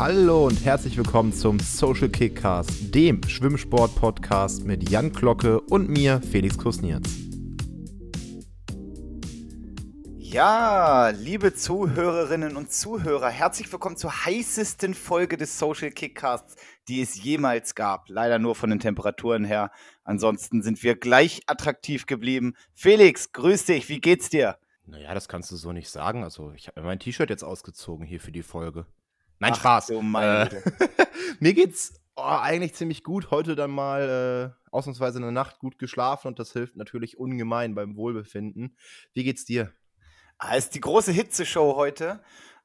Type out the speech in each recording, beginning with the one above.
Hallo und herzlich willkommen zum Social Kickcast, dem Schwimmsport-Podcast mit Jan Glocke und mir, Felix Kusnierz. Ja, liebe Zuhörerinnen und Zuhörer, herzlich willkommen zur heißesten Folge des Social Kickcasts, die es jemals gab. Leider nur von den Temperaturen her. Ansonsten sind wir gleich attraktiv geblieben. Felix, grüß dich, wie geht's dir? Naja, das kannst du so nicht sagen. Also, ich habe mein T-Shirt jetzt ausgezogen hier für die Folge. Nein, Ach, Spaß. So äh, mir geht's oh, eigentlich ziemlich gut. Heute dann mal äh, ausnahmsweise eine Nacht gut geschlafen und das hilft natürlich ungemein beim Wohlbefinden. Wie geht's dir? Ah, ist die große Hitzeshow heute.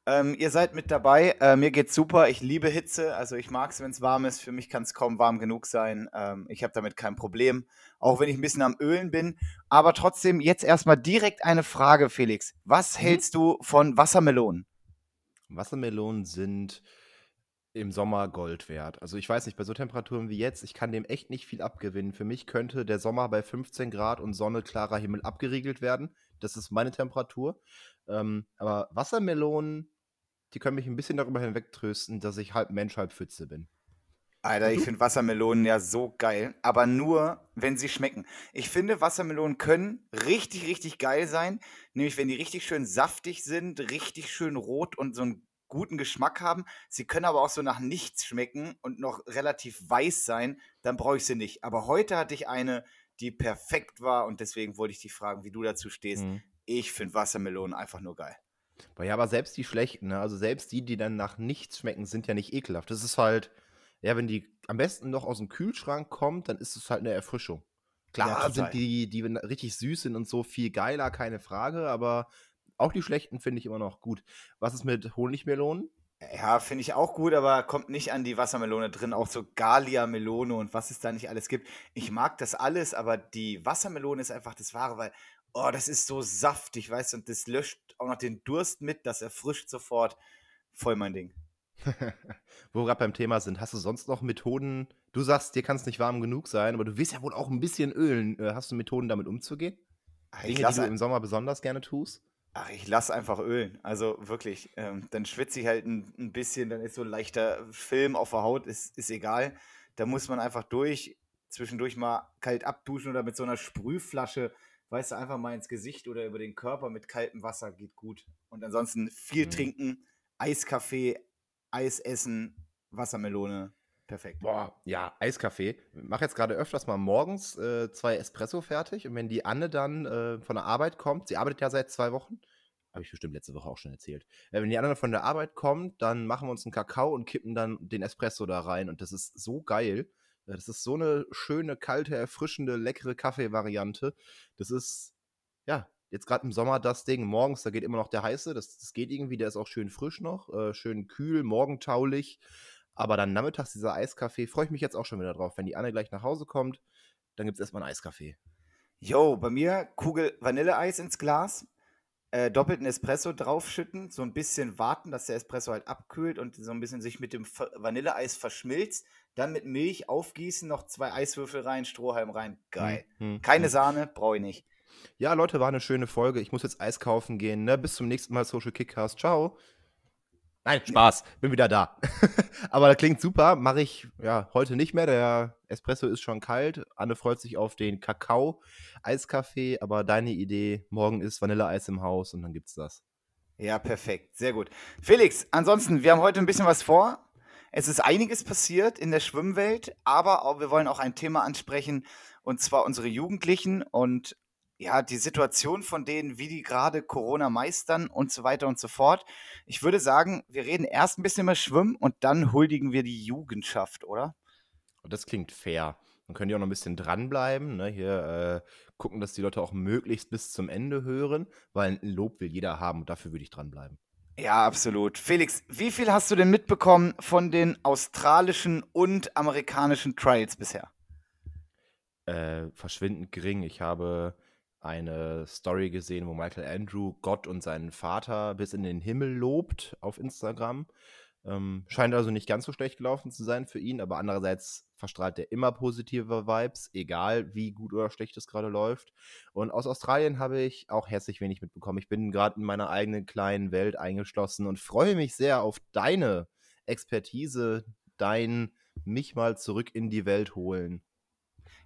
Ähm, ihr seid mit dabei. Äh, mir geht's super. Ich liebe Hitze. Also ich mag es, wenn es warm ist. Für mich kann es kaum warm genug sein. Ähm, ich habe damit kein Problem. Auch wenn ich ein bisschen am Ölen bin. Aber trotzdem jetzt erstmal direkt eine Frage, Felix. Was mhm. hältst du von Wassermelonen? Wassermelonen sind im Sommer Gold wert. Also ich weiß nicht, bei so Temperaturen wie jetzt, ich kann dem echt nicht viel abgewinnen. Für mich könnte der Sommer bei 15 Grad und Sonne, klarer Himmel abgeriegelt werden. Das ist meine Temperatur. Ähm, aber Wassermelonen, die können mich ein bisschen darüber hinwegtrösten, dass ich halb Mensch, halb Pfütze bin. Alter, ich finde Wassermelonen ja so geil, aber nur, wenn sie schmecken. Ich finde, Wassermelonen können richtig, richtig geil sein, nämlich wenn die richtig schön saftig sind, richtig schön rot und so einen guten Geschmack haben. Sie können aber auch so nach nichts schmecken und noch relativ weiß sein, dann brauche ich sie nicht. Aber heute hatte ich eine, die perfekt war und deswegen wollte ich dich fragen, wie du dazu stehst. Mhm. Ich finde Wassermelonen einfach nur geil. Ja, aber selbst die schlechten, ne? also selbst die, die dann nach nichts schmecken, sind ja nicht ekelhaft. Das ist halt ja, wenn die am besten noch aus dem Kühlschrank kommt, dann ist es halt eine Erfrischung. Klar ja, sind die, die richtig süß sind und so viel geiler, keine Frage, aber auch die schlechten finde ich immer noch gut. Was ist mit Honigmelonen? Ja, finde ich auch gut, aber kommt nicht an die Wassermelone drin. Auch so Galia-Melone und was es da nicht alles gibt. Ich mag das alles, aber die Wassermelone ist einfach das Wahre, weil, oh, das ist so saftig, weißt du, und das löscht auch noch den Durst mit, das erfrischt sofort. Voll mein Ding. Wo wir gerade beim Thema sind, hast du sonst noch Methoden? Du sagst, dir kann es nicht warm genug sein, aber du willst ja wohl auch ein bisschen ölen. Äh, hast du Methoden, damit umzugehen? Ach, Dinge, die du im Sommer besonders gerne tust? Ach, ich lasse einfach ölen. Also wirklich. Ähm, dann schwitze ich halt ein, ein, bisschen, dann ist so ein leichter Film auf der Haut, ist, ist egal. Da muss man einfach durch, zwischendurch mal kalt abduschen oder mit so einer Sprühflasche, weißt du, einfach mal ins Gesicht oder über den Körper mit kaltem Wasser geht gut. Und ansonsten viel mhm. trinken, Eiskaffee, Eis essen, Wassermelone. Perfekt. Boah, ja, Eiskaffee. Ich mache jetzt gerade öfters mal morgens äh, zwei Espresso fertig und wenn die Anne dann äh, von der Arbeit kommt, sie arbeitet ja seit zwei Wochen, habe ich bestimmt letzte Woche auch schon erzählt. Äh, wenn die Anne von der Arbeit kommt, dann machen wir uns einen Kakao und kippen dann den Espresso da rein und das ist so geil. Äh, das ist so eine schöne, kalte, erfrischende, leckere Kaffeevariante. Das ist, ja, jetzt gerade im Sommer das Ding, morgens, da geht immer noch der heiße, das, das geht irgendwie, der ist auch schön frisch noch, äh, schön kühl, morgentaulich. Aber dann nachmittags dieser Eiskaffee, freue ich mich jetzt auch schon wieder drauf. Wenn die Anne gleich nach Hause kommt, dann gibt es erstmal einen Eiskaffee. Jo, bei mir Kugel Vanilleeis ins Glas, äh, doppelten Espresso draufschütten, so ein bisschen warten, dass der Espresso halt abkühlt und so ein bisschen sich mit dem Vanilleeis verschmilzt. Dann mit Milch aufgießen, noch zwei Eiswürfel rein, Strohhalm rein. Geil. Hm, hm, Keine hm. Sahne, brauche ich nicht. Ja, Leute, war eine schöne Folge. Ich muss jetzt Eis kaufen gehen. Ne? Bis zum nächsten Mal, Social Kickcast. Ciao. Nein, Spaß. Bin wieder da. Aber das klingt super. Mache ich ja heute nicht mehr. Der Espresso ist schon kalt. Anne freut sich auf den Kakao, Eiskaffee. Aber deine Idee, morgen ist Vanilleeis im Haus und dann gibt's das. Ja, perfekt. Sehr gut. Felix, ansonsten, wir haben heute ein bisschen was vor. Es ist einiges passiert in der Schwimmwelt, aber wir wollen auch ein Thema ansprechen, und zwar unsere Jugendlichen. Und ja, die Situation von denen, wie die gerade Corona meistern und so weiter und so fort. Ich würde sagen, wir reden erst ein bisschen über Schwimmen und dann huldigen wir die Jugendschaft, oder? Das klingt fair. Dann können die auch noch ein bisschen dranbleiben. Ne? Hier äh, gucken, dass die Leute auch möglichst bis zum Ende hören, weil ein Lob will jeder haben und dafür würde ich dranbleiben. Ja, absolut. Felix, wie viel hast du denn mitbekommen von den australischen und amerikanischen Trials bisher? Äh, verschwindend gering. Ich habe eine Story gesehen, wo Michael Andrew Gott und seinen Vater bis in den Himmel lobt auf Instagram. Ähm, scheint also nicht ganz so schlecht gelaufen zu sein für ihn, aber andererseits verstrahlt er immer positive Vibes, egal wie gut oder schlecht es gerade läuft. Und aus Australien habe ich auch herzlich wenig mitbekommen. Ich bin gerade in meiner eigenen kleinen Welt eingeschlossen und freue mich sehr auf deine Expertise, dein mich mal zurück in die Welt holen.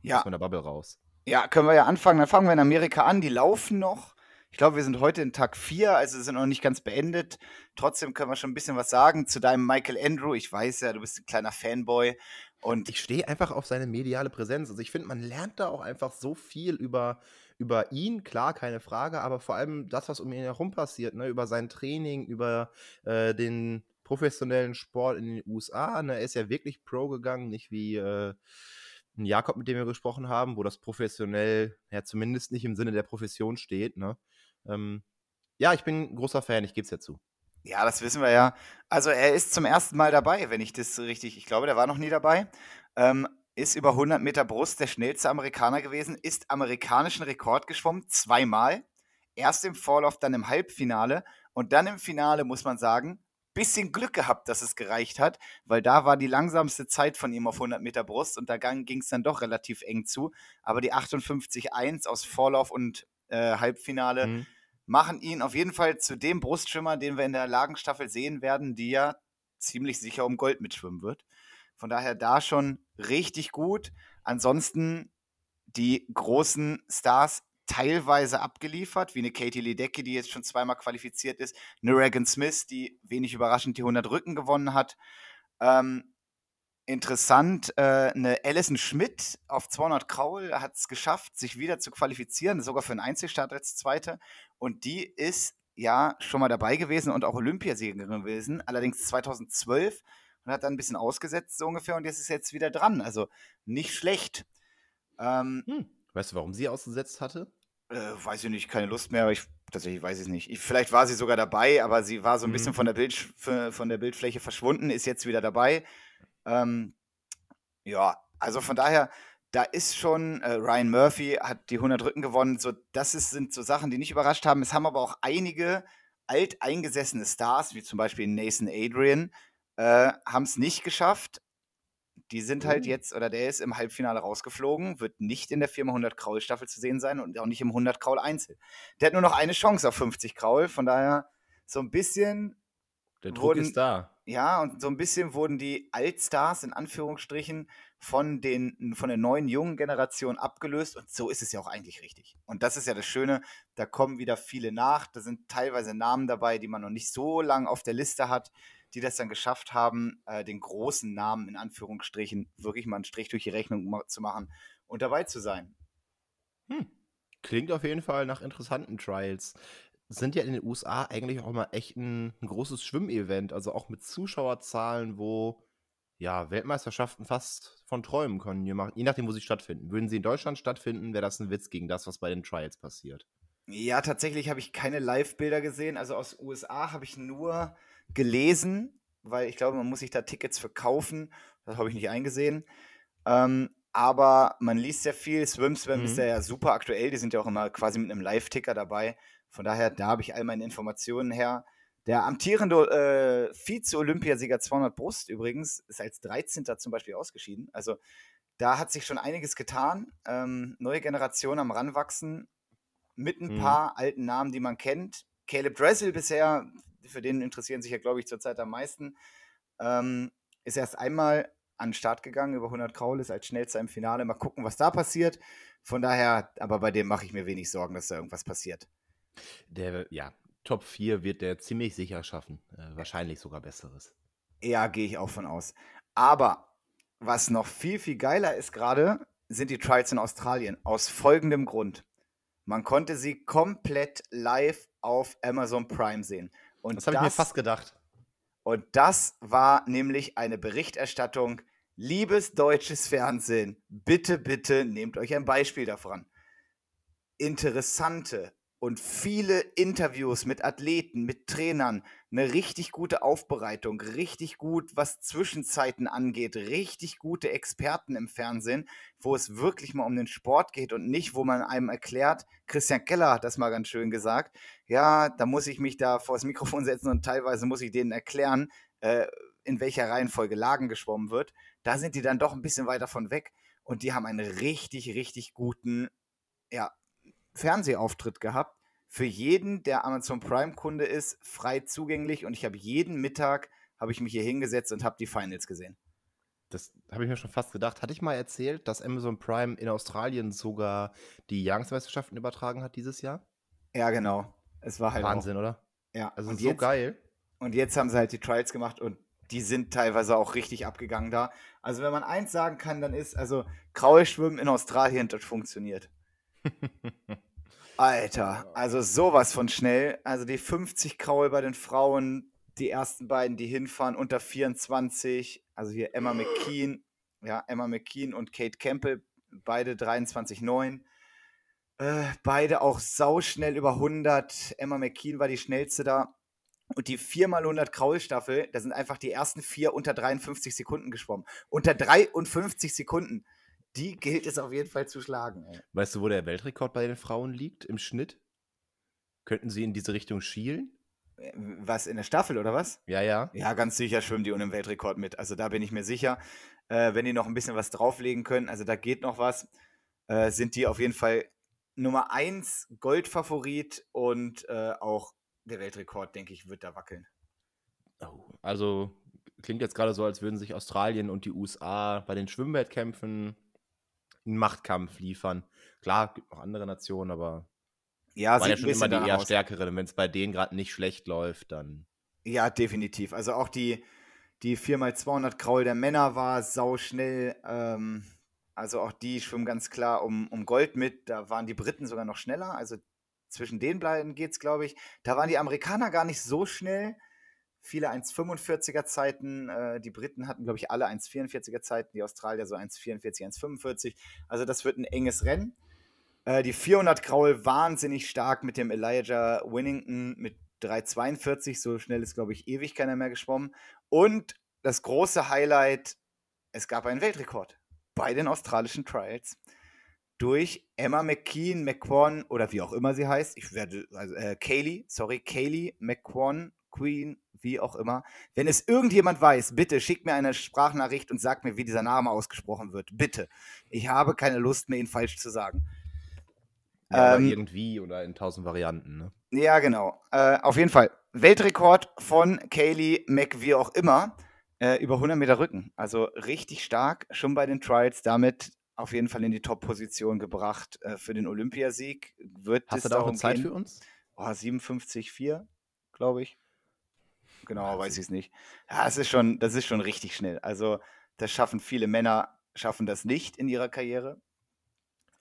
Ja. Aus meiner Bubble raus. Ja, können wir ja anfangen. Dann fangen wir in Amerika an. Die laufen noch. Ich glaube, wir sind heute in Tag 4, also sind noch nicht ganz beendet. Trotzdem können wir schon ein bisschen was sagen zu deinem Michael Andrew. Ich weiß ja, du bist ein kleiner Fanboy. Und ich stehe einfach auf seine mediale Präsenz. Also ich finde, man lernt da auch einfach so viel über, über ihn, klar, keine Frage, aber vor allem das, was um ihn herum passiert, ne? über sein Training, über äh, den professionellen Sport in den USA. Ne? Er ist ja wirklich Pro gegangen, nicht wie äh, ein Jakob, mit dem wir gesprochen haben, wo das professionell ja zumindest nicht im Sinne der Profession steht. Ne? Ähm, ja, ich bin großer Fan, ich gebe es ja zu. Ja, das wissen wir ja. Also er ist zum ersten Mal dabei, wenn ich das richtig, ich glaube, der war noch nie dabei. Ähm, ist über 100 Meter Brust der schnellste Amerikaner gewesen, ist amerikanischen Rekord geschwommen, zweimal. Erst im Vorlauf, dann im Halbfinale und dann im Finale, muss man sagen, bisschen Glück gehabt, dass es gereicht hat, weil da war die langsamste Zeit von ihm auf 100 Meter Brust und da ging es dann doch relativ eng zu. Aber die 58,1 aus Vorlauf und äh, Halbfinale mhm. machen ihn auf jeden Fall zu dem Brustschwimmer, den wir in der Lagenstaffel sehen werden, die ja ziemlich sicher um Gold mitschwimmen wird. Von daher da schon richtig gut. Ansonsten die großen Stars teilweise abgeliefert, wie eine Katie Ledecky, die jetzt schon zweimal qualifiziert ist, eine Regan Smith, die wenig überraschend die 100 Rücken gewonnen hat. Ähm, interessant, äh, eine Alison Schmidt auf 200 Kraul hat es geschafft, sich wieder zu qualifizieren, sogar für einen Einzelstart als Zweite. Und die ist ja schon mal dabei gewesen und auch Olympiasiegerin gewesen, allerdings 2012 und hat dann ein bisschen ausgesetzt so ungefähr und jetzt ist jetzt wieder dran. Also nicht schlecht. Ähm, hm. Weißt du, warum sie ausgesetzt hatte? Äh, weiß ich nicht, keine Lust mehr, aber ich tatsächlich weiß ich es nicht. Ich, vielleicht war sie sogar dabei, aber sie war so ein mhm. bisschen von der, Bild, von der Bildfläche verschwunden, ist jetzt wieder dabei. Ähm, ja, also von daher, da ist schon, äh, Ryan Murphy hat die 100 Rücken gewonnen. So, das ist, sind so Sachen, die nicht überrascht haben. Es haben aber auch einige alteingesessene Stars, wie zum Beispiel Nathan Adrian, äh, haben es nicht geschafft. Die sind halt oh. jetzt, oder der ist im Halbfinale rausgeflogen, wird nicht in der 400 Kraul Staffel zu sehen sein und auch nicht im 100 Kraul Einzel. Der hat nur noch eine Chance auf 50 Kraul, von daher so ein bisschen. Der Druck wurden, ist da. Ja, und so ein bisschen wurden die Altstars in Anführungsstrichen von, den, von der neuen jungen Generation abgelöst und so ist es ja auch eigentlich richtig. Und das ist ja das Schöne, da kommen wieder viele nach, da sind teilweise Namen dabei, die man noch nicht so lange auf der Liste hat die das dann geschafft haben, äh, den großen Namen in Anführungsstrichen wirklich mal einen Strich durch die Rechnung zu machen und dabei zu sein. Hm. Klingt auf jeden Fall nach interessanten Trials. Sind ja in den USA eigentlich auch immer echt ein, ein großes Schwimmevent, also auch mit Zuschauerzahlen, wo ja, Weltmeisterschaften fast von träumen können, je nachdem, wo sie stattfinden. Würden sie in Deutschland stattfinden, wäre das ein Witz gegen das, was bei den Trials passiert. Ja, tatsächlich habe ich keine Live-Bilder gesehen. Also aus USA habe ich nur gelesen, weil ich glaube, man muss sich da Tickets verkaufen. Das habe ich nicht eingesehen. Ähm, aber man liest sehr viel. Swim Swim mhm. ist ja super aktuell. Die sind ja auch immer quasi mit einem Live-Ticker dabei. Von daher, da habe ich all meine Informationen her. Der amtierende äh, Vize-Olympiasieger 200 Brust übrigens ist als 13. zum Beispiel ausgeschieden. Also da hat sich schon einiges getan. Ähm, neue Generation am Ranwachsen mit ein mhm. paar alten Namen, die man kennt. Caleb Dressel bisher für den interessieren sich ja, glaube ich, zurzeit am meisten. Ähm, ist erst einmal an den Start gegangen über 100 Kraul, ist als schnellster im Finale. Mal gucken, was da passiert. Von daher, aber bei dem mache ich mir wenig Sorgen, dass da irgendwas passiert. Der, ja, Top 4 wird der ziemlich sicher schaffen. Äh, wahrscheinlich sogar Besseres. Ja, gehe ich auch von aus. Aber was noch viel, viel geiler ist gerade, sind die Trials in Australien. Aus folgendem Grund. Man konnte sie komplett live auf Amazon Prime sehen. Und das habe ich mir fast gedacht. Und das war nämlich eine Berichterstattung. Liebes deutsches Fernsehen, bitte, bitte nehmt euch ein Beispiel davon. Interessante, und viele Interviews mit Athleten, mit Trainern, eine richtig gute Aufbereitung, richtig gut, was Zwischenzeiten angeht, richtig gute Experten im Fernsehen, wo es wirklich mal um den Sport geht und nicht, wo man einem erklärt, Christian Keller hat das mal ganz schön gesagt, ja, da muss ich mich da vor das Mikrofon setzen und teilweise muss ich denen erklären, äh, in welcher Reihenfolge Lagen geschwommen wird. Da sind die dann doch ein bisschen weiter von weg und die haben einen richtig, richtig guten, ja, Fernsehauftritt gehabt. Für jeden, der Amazon Prime-Kunde ist, frei zugänglich und ich habe jeden Mittag habe ich mich hier hingesetzt und habe die Finals gesehen. Das habe ich mir schon fast gedacht. Hatte ich mal erzählt, dass Amazon Prime in Australien sogar die Jahresmeisterschaften übertragen hat dieses Jahr? Ja, genau. Es war halt Wahnsinn, auch, oder? Ja. Also und so jetzt, geil. Und jetzt haben sie halt die Trials gemacht und die sind teilweise auch richtig abgegangen da. Also wenn man eins sagen kann, dann ist, also Kraulschwimmen in Australien, das funktioniert. Alter, also sowas von schnell. Also die 50 Kraul bei den Frauen, die ersten beiden, die hinfahren, unter 24. Also hier Emma McKean, ja, Emma McKean und Kate Campbell, beide 23,9. Äh, beide auch sauschnell über 100. Emma McKean war die schnellste da. Und die 4x100 Kraulstaffel, da sind einfach die ersten vier unter 53 Sekunden geschwommen. Unter 53 Sekunden. Die gilt es auf jeden Fall zu schlagen. Ey. Weißt du, wo der Weltrekord bei den Frauen liegt im Schnitt? Könnten sie in diese Richtung schielen? Äh, was, in der Staffel oder was? Ja, ja. Ja, ganz sicher schwimmen die den Weltrekord mit. Also da bin ich mir sicher. Äh, wenn die noch ein bisschen was drauflegen können, also da geht noch was, äh, sind die auf jeden Fall Nummer 1 Goldfavorit und äh, auch der Weltrekord, denke ich, wird da wackeln. Oh, also klingt jetzt gerade so, als würden sich Australien und die USA bei den Schwimmwettkämpfen einen Machtkampf liefern. Klar, gibt noch andere Nationen, aber ja, waren ja schon immer die eher aus. stärkeren. Wenn es bei denen gerade nicht schlecht läuft, dann. Ja, definitiv. Also auch die, die 4x200 Kraul der Männer war sau schnell. Ähm, also auch die schwimmen ganz klar um, um Gold mit. Da waren die Briten sogar noch schneller. Also zwischen den beiden geht es, glaube ich. Da waren die Amerikaner gar nicht so schnell. Viele 1,45er Zeiten. Äh, die Briten hatten, glaube ich, alle 1,44er Zeiten. Die Australier so 1,44, 1,45. Also das wird ein enges Rennen. Äh, die 400 Graul wahnsinnig stark mit dem Elijah Winnington mit 3,42. So schnell ist, glaube ich, ewig keiner mehr geschwommen. Und das große Highlight, es gab einen Weltrekord bei den australischen Trials durch Emma McKean, McQuan oder wie auch immer sie heißt. Ich werde, also äh, Kaylee, sorry, Kaylee McQuan, Queen, wie auch immer. Wenn es irgendjemand weiß, bitte schickt mir eine Sprachnachricht und sagt mir, wie dieser Name ausgesprochen wird. Bitte. Ich habe keine Lust mehr, ihn falsch zu sagen. Ja, ähm, irgendwie oder in tausend Varianten, ne? Ja, genau. Äh, auf jeden Fall. Weltrekord von Kaylee Mc, wie auch immer, äh, über 100 Meter Rücken. Also richtig stark, schon bei den Trials. Damit auf jeden Fall in die Top-Position gebracht äh, für den Olympiasieg. Wird Hast du da auch eine Zeit für uns? Oh, 57,4, glaube ich. Genau, Wahnsinn. weiß ich es nicht. Ja, es ist schon, das ist schon richtig schnell. Also, das schaffen viele Männer, schaffen das nicht in ihrer Karriere.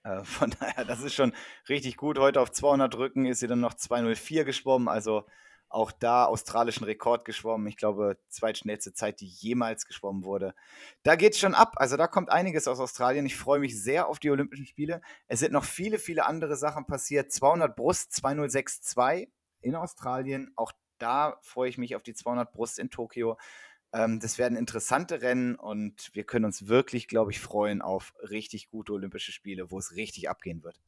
Äh, von daher, das ist schon richtig gut. Heute auf 200 Rücken ist sie dann noch 204 geschwommen. Also, auch da australischen Rekord geschwommen. Ich glaube, zweitschnellste Zeit, die jemals geschwommen wurde. Da geht es schon ab. Also da kommt einiges aus Australien. Ich freue mich sehr auf die Olympischen Spiele. Es sind noch viele, viele andere Sachen passiert. 200 Brust, 2062 in Australien. Auch da freue ich mich auf die 200 Brust in Tokio. Ähm, das werden interessante Rennen und wir können uns wirklich, glaube ich, freuen auf richtig gute Olympische Spiele, wo es richtig abgehen wird.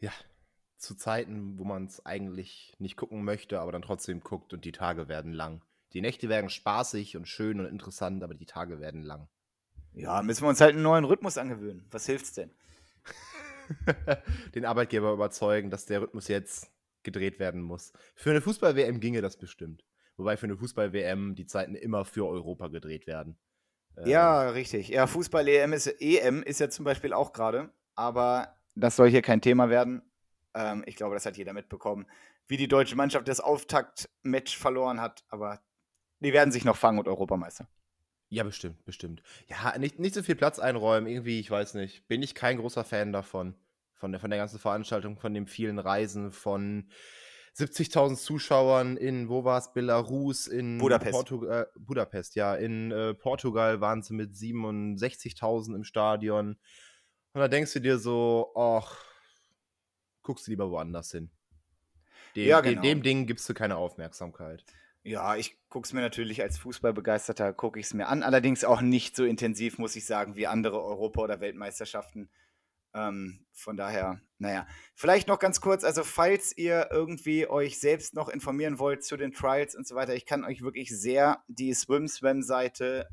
Ja, zu Zeiten, wo man es eigentlich nicht gucken möchte, aber dann trotzdem guckt und die Tage werden lang. Die Nächte werden spaßig und schön und interessant, aber die Tage werden lang. Ja, müssen wir uns halt einen neuen Rhythmus angewöhnen. Was hilft's denn? Den Arbeitgeber überzeugen, dass der Rhythmus jetzt gedreht werden muss. Für eine Fußball-WM ginge das bestimmt. Wobei für eine Fußball-WM die Zeiten immer für Europa gedreht werden. Ja, äh, richtig. Ja, Fußball-EM ist, EM ist ja zum Beispiel auch gerade, aber das soll hier kein Thema werden. Ähm, ich glaube, das hat jeder mitbekommen, wie die deutsche Mannschaft das Auftaktmatch verloren hat. Aber die werden sich noch fangen und Europameister. Ja, bestimmt, bestimmt. Ja, nicht, nicht so viel Platz einräumen, irgendwie, ich weiß nicht. Bin ich kein großer Fan davon. Von der, von der ganzen Veranstaltung, von den vielen Reisen, von 70.000 Zuschauern in, wo war es, Belarus, in Budapest. Portu äh, Budapest, ja. In äh, Portugal waren sie mit 67.000 im Stadion. Und da denkst du dir so, ach, guckst du lieber woanders hin. Dem, ja, genau. dem, dem Ding gibst du keine Aufmerksamkeit. Ja, ich gucke es mir natürlich als Fußballbegeisterter, gucke ich es mir an. Allerdings auch nicht so intensiv, muss ich sagen, wie andere Europa- oder Weltmeisterschaften. Ähm, von daher, naja. Vielleicht noch ganz kurz, also falls ihr irgendwie euch selbst noch informieren wollt zu den Trials und so weiter, ich kann euch wirklich sehr die SwimSwam-Seite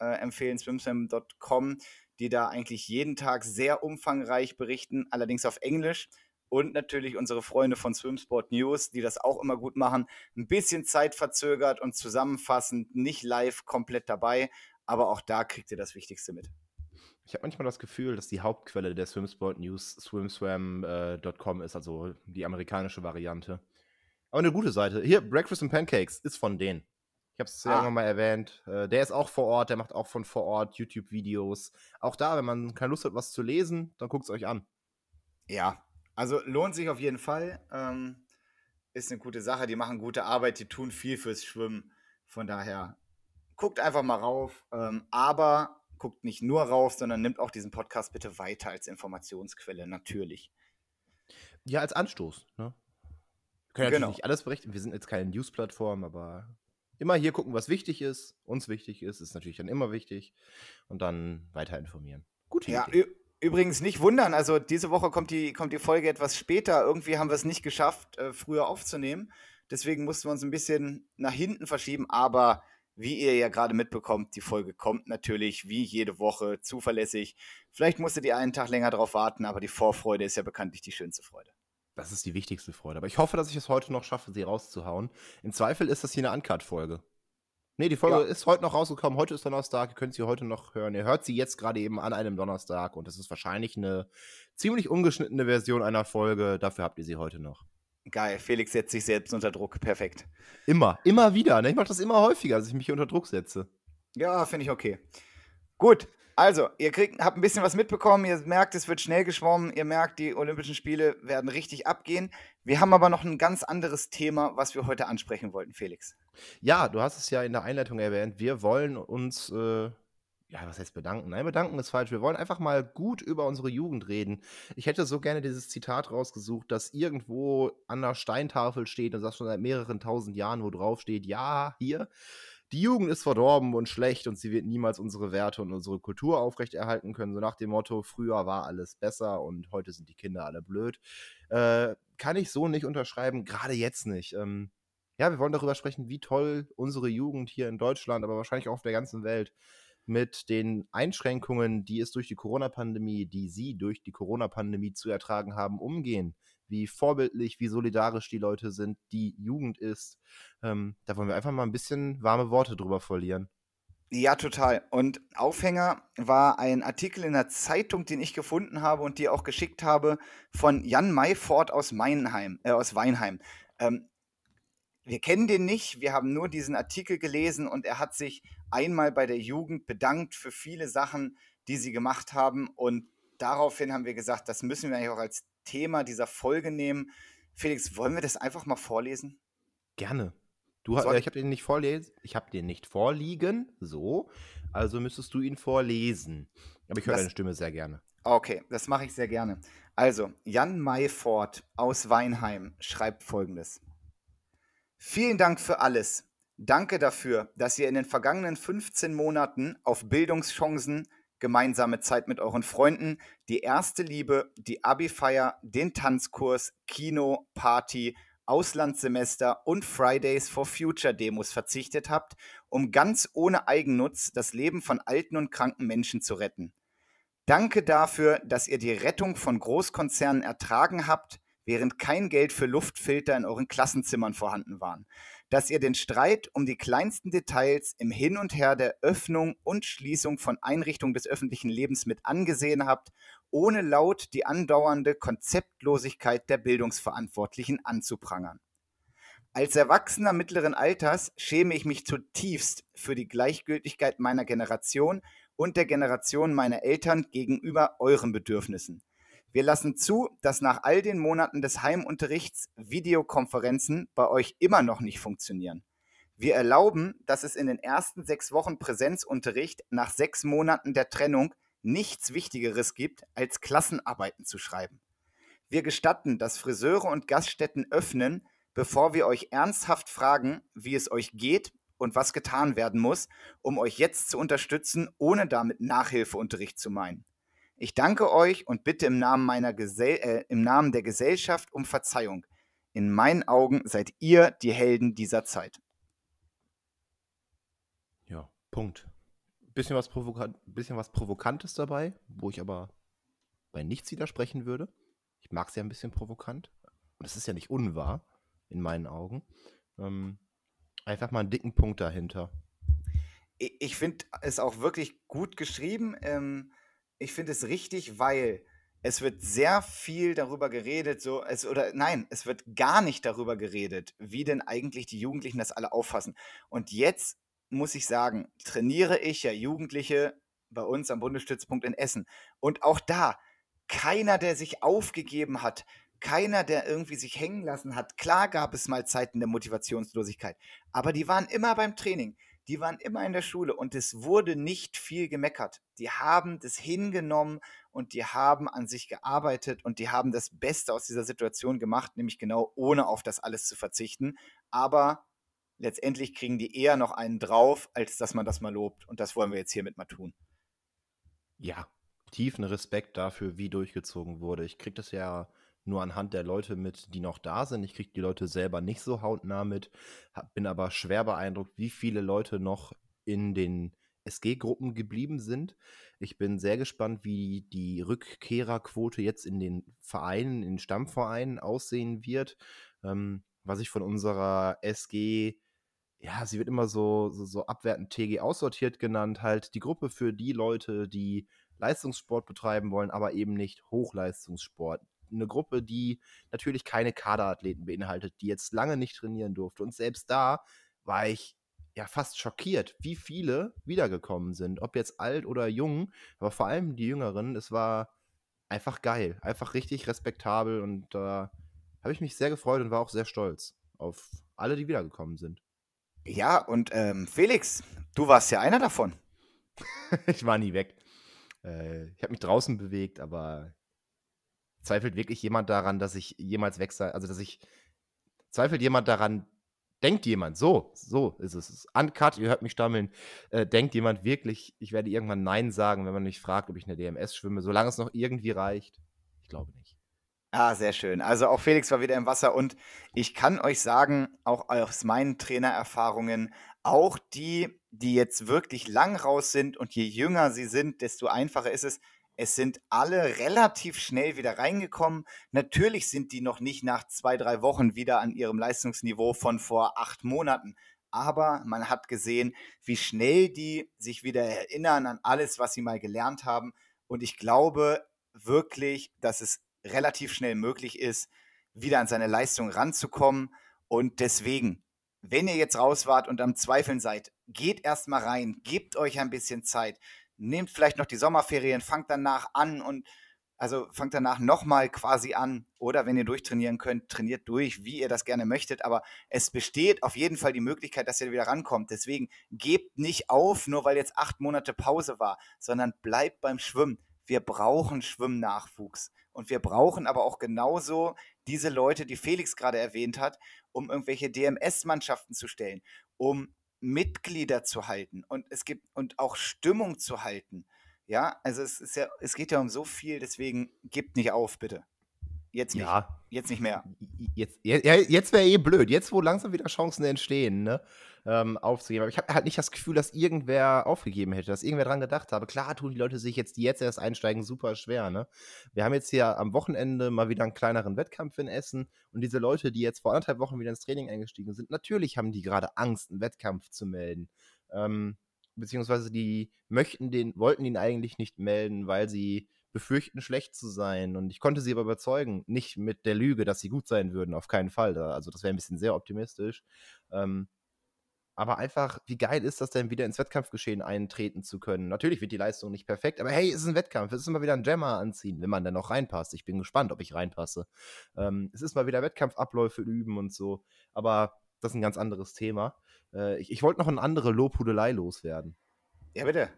äh, empfehlen, swimswam.com, die da eigentlich jeden Tag sehr umfangreich berichten, allerdings auf Englisch und natürlich unsere Freunde von Swimsport News, die das auch immer gut machen. Ein bisschen zeitverzögert und zusammenfassend, nicht live komplett dabei, aber auch da kriegt ihr das Wichtigste mit. Ich habe manchmal das Gefühl, dass die Hauptquelle der Swimsport News swimswam.com äh, ist, also die amerikanische Variante. Aber eine gute Seite. Hier, Breakfast and Pancakes ist von denen. Ich habe es ja ah. irgendwann mal erwähnt. Äh, der ist auch vor Ort, der macht auch von vor Ort YouTube-Videos. Auch da, wenn man keine Lust hat, was zu lesen, dann guckt es euch an. Ja, also lohnt sich auf jeden Fall. Ähm, ist eine gute Sache. Die machen gute Arbeit, die tun viel fürs Schwimmen. Von daher guckt einfach mal rauf. Ähm, aber guckt nicht nur rauf, sondern nimmt auch diesen Podcast bitte weiter als Informationsquelle, natürlich. Ja, als Anstoß. Ne? Wir können genau. nicht alles berichten. Wir sind jetzt keine News-Plattform, aber immer hier gucken, was wichtig ist. Uns wichtig ist, ist natürlich dann immer wichtig. Und dann weiter informieren. Gute ja. Übrigens nicht wundern, also diese Woche kommt die, kommt die Folge etwas später. Irgendwie haben wir es nicht geschafft, äh, früher aufzunehmen. Deswegen mussten wir uns ein bisschen nach hinten verschieben. Aber wie ihr ja gerade mitbekommt, die Folge kommt natürlich wie jede Woche zuverlässig. Vielleicht musstet ihr einen Tag länger drauf warten, aber die Vorfreude ist ja bekanntlich die schönste Freude. Das ist die wichtigste Freude. Aber ich hoffe, dass ich es heute noch schaffe, sie rauszuhauen. Im Zweifel ist das hier eine Uncut-Folge. Nee, die Folge ja. ist heute noch rausgekommen. Heute ist Donnerstag. Ihr könnt sie heute noch hören. Ihr hört sie jetzt gerade eben an einem Donnerstag. Und das ist wahrscheinlich eine ziemlich ungeschnittene Version einer Folge. Dafür habt ihr sie heute noch. Geil. Felix setzt sich selbst unter Druck. Perfekt. Immer. Immer wieder. Ne? Ich mache das immer häufiger, dass ich mich unter Druck setze. Ja, finde ich okay. Gut. Also, ihr kriegt, habt ein bisschen was mitbekommen, ihr merkt, es wird schnell geschwommen, ihr merkt, die Olympischen Spiele werden richtig abgehen. Wir haben aber noch ein ganz anderes Thema, was wir heute ansprechen wollten, Felix. Ja, du hast es ja in der Einleitung erwähnt. Wir wollen uns, äh, ja, was heißt bedanken? Nein, bedanken ist falsch. Wir wollen einfach mal gut über unsere Jugend reden. Ich hätte so gerne dieses Zitat rausgesucht, das irgendwo an der Steintafel steht und das schon seit mehreren tausend Jahren, wo drauf steht, ja, hier die Jugend ist verdorben und schlecht und sie wird niemals unsere Werte und unsere Kultur aufrechterhalten können. So nach dem Motto, früher war alles besser und heute sind die Kinder alle blöd. Äh, kann ich so nicht unterschreiben, gerade jetzt nicht. Ähm, ja, wir wollen darüber sprechen, wie toll unsere Jugend hier in Deutschland, aber wahrscheinlich auch auf der ganzen Welt mit den Einschränkungen, die es durch die Corona-Pandemie, die sie durch die Corona-Pandemie zu ertragen haben, umgehen wie vorbildlich, wie solidarisch die Leute sind, die Jugend ist. Ähm, da wollen wir einfach mal ein bisschen warme Worte drüber verlieren. Ja, total. Und Aufhänger war ein Artikel in der Zeitung, den ich gefunden habe und dir auch geschickt habe, von Jan Mayfort aus, äh, aus Weinheim. Ähm, wir kennen den nicht, wir haben nur diesen Artikel gelesen und er hat sich einmal bei der Jugend bedankt für viele Sachen, die sie gemacht haben. Und daraufhin haben wir gesagt, das müssen wir eigentlich auch als Thema dieser Folge nehmen. Felix, wollen wir das einfach mal vorlesen? Gerne. Du, äh, ich habe den nicht vorlesen. Ich habe den nicht vorliegen, so. Also müsstest du ihn vorlesen. Aber ich höre deine Stimme sehr gerne. Okay, das mache ich sehr gerne. Also, Jan Mayfort aus Weinheim schreibt folgendes. Vielen Dank für alles. Danke dafür, dass ihr in den vergangenen 15 Monaten auf Bildungschancen, gemeinsame Zeit mit euren Freunden, die erste Liebe, die Abi-Feier, den Tanzkurs, Kino, Party, Auslandssemester und Fridays for Future Demos verzichtet habt, um ganz ohne Eigennutz das Leben von alten und kranken Menschen zu retten. Danke dafür, dass ihr die Rettung von Großkonzernen ertragen habt, während kein Geld für Luftfilter in euren Klassenzimmern vorhanden waren dass ihr den Streit um die kleinsten Details im Hin und Her der Öffnung und Schließung von Einrichtungen des öffentlichen Lebens mit angesehen habt, ohne laut die andauernde Konzeptlosigkeit der Bildungsverantwortlichen anzuprangern. Als Erwachsener mittleren Alters schäme ich mich zutiefst für die Gleichgültigkeit meiner Generation und der Generation meiner Eltern gegenüber euren Bedürfnissen. Wir lassen zu, dass nach all den Monaten des Heimunterrichts Videokonferenzen bei euch immer noch nicht funktionieren. Wir erlauben, dass es in den ersten sechs Wochen Präsenzunterricht nach sechs Monaten der Trennung nichts Wichtigeres gibt, als Klassenarbeiten zu schreiben. Wir gestatten, dass Friseure und Gaststätten öffnen, bevor wir euch ernsthaft fragen, wie es euch geht und was getan werden muss, um euch jetzt zu unterstützen, ohne damit Nachhilfeunterricht zu meinen. Ich danke euch und bitte im Namen, meiner Gesell äh, im Namen der Gesellschaft um Verzeihung. In meinen Augen seid ihr die Helden dieser Zeit. Ja, Punkt. Bisschen was, Provoka bisschen was Provokantes dabei, wo ich aber bei nichts widersprechen würde. Ich mag es ja ein bisschen provokant. Und das ist ja nicht unwahr, in meinen Augen. Ähm, einfach mal einen dicken Punkt dahinter. Ich, ich finde es auch wirklich gut geschrieben. Ähm, ich finde es richtig, weil es wird sehr viel darüber geredet, so, es, oder nein, es wird gar nicht darüber geredet, wie denn eigentlich die Jugendlichen das alle auffassen. Und jetzt muss ich sagen, trainiere ich ja Jugendliche bei uns am Bundesstützpunkt in Essen. Und auch da, keiner, der sich aufgegeben hat, keiner, der irgendwie sich hängen lassen hat. Klar gab es mal Zeiten der Motivationslosigkeit, aber die waren immer beim Training, die waren immer in der Schule und es wurde nicht viel gemeckert. Die haben das hingenommen und die haben an sich gearbeitet und die haben das Beste aus dieser Situation gemacht, nämlich genau ohne auf das alles zu verzichten. Aber letztendlich kriegen die eher noch einen drauf, als dass man das mal lobt. Und das wollen wir jetzt hiermit mal tun. Ja, tiefen Respekt dafür, wie durchgezogen wurde. Ich kriege das ja nur anhand der Leute mit, die noch da sind. Ich kriege die Leute selber nicht so hautnah mit, bin aber schwer beeindruckt, wie viele Leute noch in den SG-Gruppen geblieben sind. Ich bin sehr gespannt, wie die Rückkehrerquote jetzt in den Vereinen, in den Stammvereinen aussehen wird. Ähm, was ich von unserer SG, ja, sie wird immer so, so, so abwertend TG aussortiert genannt, halt die Gruppe für die Leute, die Leistungssport betreiben wollen, aber eben nicht Hochleistungssport eine Gruppe, die natürlich keine Kaderathleten beinhaltet, die jetzt lange nicht trainieren durfte. Und selbst da war ich ja fast schockiert, wie viele wiedergekommen sind. Ob jetzt alt oder jung, aber vor allem die Jüngeren. Es war einfach geil, einfach richtig respektabel und da äh, habe ich mich sehr gefreut und war auch sehr stolz auf alle, die wiedergekommen sind. Ja, und ähm, Felix, du warst ja einer davon. ich war nie weg. Äh, ich habe mich draußen bewegt, aber Zweifelt wirklich jemand daran, dass ich jemals weg sei? Also, dass ich. Zweifelt jemand daran, denkt jemand, so, so ist es. Uncut, ihr hört mich stammeln. Äh, denkt jemand wirklich, ich werde irgendwann Nein sagen, wenn man mich fragt, ob ich eine DMS schwimme, solange es noch irgendwie reicht? Ich glaube nicht. Ah, sehr schön. Also auch Felix war wieder im Wasser und ich kann euch sagen, auch aus meinen Trainererfahrungen, auch die, die jetzt wirklich lang raus sind und je jünger sie sind, desto einfacher ist es, es sind alle relativ schnell wieder reingekommen. Natürlich sind die noch nicht nach zwei, drei Wochen wieder an ihrem Leistungsniveau von vor acht Monaten. Aber man hat gesehen, wie schnell die sich wieder erinnern an alles, was sie mal gelernt haben. Und ich glaube wirklich, dass es relativ schnell möglich ist, wieder an seine Leistung ranzukommen. Und deswegen, wenn ihr jetzt raus wart und am Zweifeln seid, geht erst mal rein, gebt euch ein bisschen Zeit nehmt vielleicht noch die Sommerferien, fangt danach an und also fangt danach nochmal quasi an. Oder wenn ihr durchtrainieren könnt, trainiert durch, wie ihr das gerne möchtet. Aber es besteht auf jeden Fall die Möglichkeit, dass ihr wieder rankommt. Deswegen gebt nicht auf, nur weil jetzt acht Monate Pause war, sondern bleibt beim Schwimmen. Wir brauchen Schwimmnachwuchs. Und wir brauchen aber auch genauso diese Leute, die Felix gerade erwähnt hat, um irgendwelche DMS-Mannschaften zu stellen, um Mitglieder zu halten und es gibt und auch Stimmung zu halten. Ja, also es ist ja, es geht ja um so viel, deswegen gebt nicht auf, bitte. Jetzt nicht. Ja. Jetzt nicht mehr. Jetzt, ja, jetzt wäre eh blöd. Jetzt, wo langsam wieder Chancen entstehen, ne? Ähm, aufzugeben. Aber ich habe halt nicht das Gefühl, dass irgendwer aufgegeben hätte, dass irgendwer dran gedacht habe. Klar tun die Leute sich jetzt, die jetzt erst einsteigen, super schwer, ne? Wir haben jetzt hier am Wochenende mal wieder einen kleineren Wettkampf in Essen und diese Leute, die jetzt vor anderthalb Wochen wieder ins Training eingestiegen sind, natürlich haben die gerade Angst, einen Wettkampf zu melden. Ähm, beziehungsweise die möchten den, wollten ihn eigentlich nicht melden, weil sie befürchten, schlecht zu sein. Und ich konnte sie aber überzeugen, nicht mit der Lüge, dass sie gut sein würden, auf keinen Fall. Also das wäre ein bisschen sehr optimistisch. Ähm, aber einfach, wie geil ist das denn, wieder ins Wettkampfgeschehen eintreten zu können? Natürlich wird die Leistung nicht perfekt, aber hey, es ist ein Wettkampf. Es ist immer wieder ein Jammer anziehen, wenn man dann noch reinpasst. Ich bin gespannt, ob ich reinpasse. Ähm, es ist mal wieder Wettkampfabläufe üben und so. Aber das ist ein ganz anderes Thema. Äh, ich, ich wollte noch eine andere Lobhudelei loswerden. Ja, bitte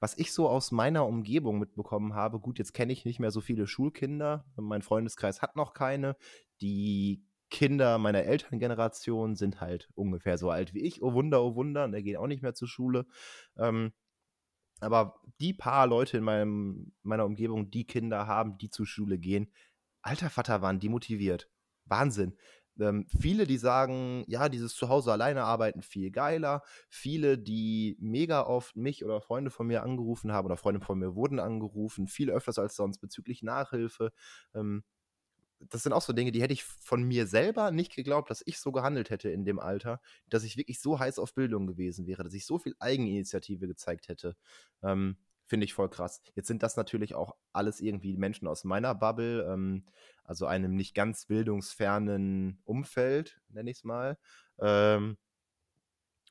was ich so aus meiner Umgebung mitbekommen habe, gut, jetzt kenne ich nicht mehr so viele Schulkinder, mein Freundeskreis hat noch keine. Die Kinder meiner Elterngeneration sind halt ungefähr so alt wie ich. Oh Wunder, oh Wunder, und der geht auch nicht mehr zur Schule. Ähm, aber die paar Leute in meinem, meiner Umgebung, die Kinder haben, die zur Schule gehen, alter Vater waren die motiviert. Wahnsinn. Ähm, viele, die sagen, ja, dieses Zuhause alleine arbeiten viel geiler. Viele, die mega oft mich oder Freunde von mir angerufen haben oder Freunde von mir wurden angerufen, viel öfters als sonst bezüglich Nachhilfe. Ähm, das sind auch so Dinge, die hätte ich von mir selber nicht geglaubt, dass ich so gehandelt hätte in dem Alter, dass ich wirklich so heiß auf Bildung gewesen wäre, dass ich so viel Eigeninitiative gezeigt hätte. Ähm, Finde ich voll krass. Jetzt sind das natürlich auch alles irgendwie Menschen aus meiner Bubble, ähm, also einem nicht ganz bildungsfernen Umfeld, nenne ich es mal. Ähm,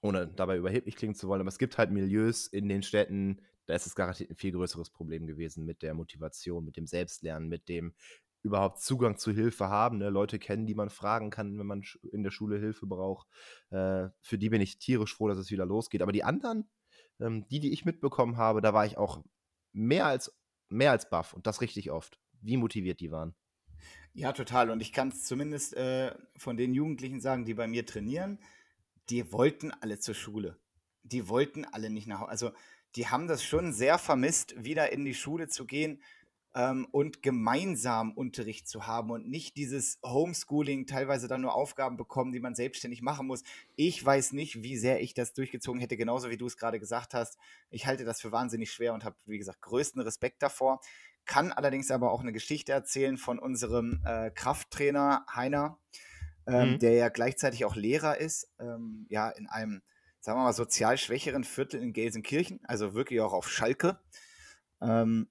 ohne dabei überheblich klingen zu wollen, aber es gibt halt Milieus in den Städten, da ist es garantiert ein viel größeres Problem gewesen mit der Motivation, mit dem Selbstlernen, mit dem überhaupt Zugang zu Hilfe haben, ne? Leute kennen, die man fragen kann, wenn man in der Schule Hilfe braucht. Äh, für die bin ich tierisch froh, dass es wieder losgeht. Aber die anderen, ähm, die, die ich mitbekommen habe, da war ich auch mehr als, mehr als baff und das richtig oft, wie motiviert die waren. Ja, total. Und ich kann es zumindest äh, von den Jugendlichen sagen, die bei mir trainieren, die wollten alle zur Schule. Die wollten alle nicht nach Hause. Also die haben das schon sehr vermisst, wieder in die Schule zu gehen ähm, und gemeinsam Unterricht zu haben und nicht dieses Homeschooling, teilweise dann nur Aufgaben bekommen, die man selbstständig machen muss. Ich weiß nicht, wie sehr ich das durchgezogen hätte, genauso wie du es gerade gesagt hast. Ich halte das für wahnsinnig schwer und habe, wie gesagt, größten Respekt davor. Kann allerdings aber auch eine Geschichte erzählen von unserem äh, Krafttrainer Heiner, ähm, mhm. der ja gleichzeitig auch Lehrer ist, ähm, ja, in einem, sagen wir mal, sozial schwächeren Viertel in Gelsenkirchen, also wirklich auch auf Schalke. Ähm,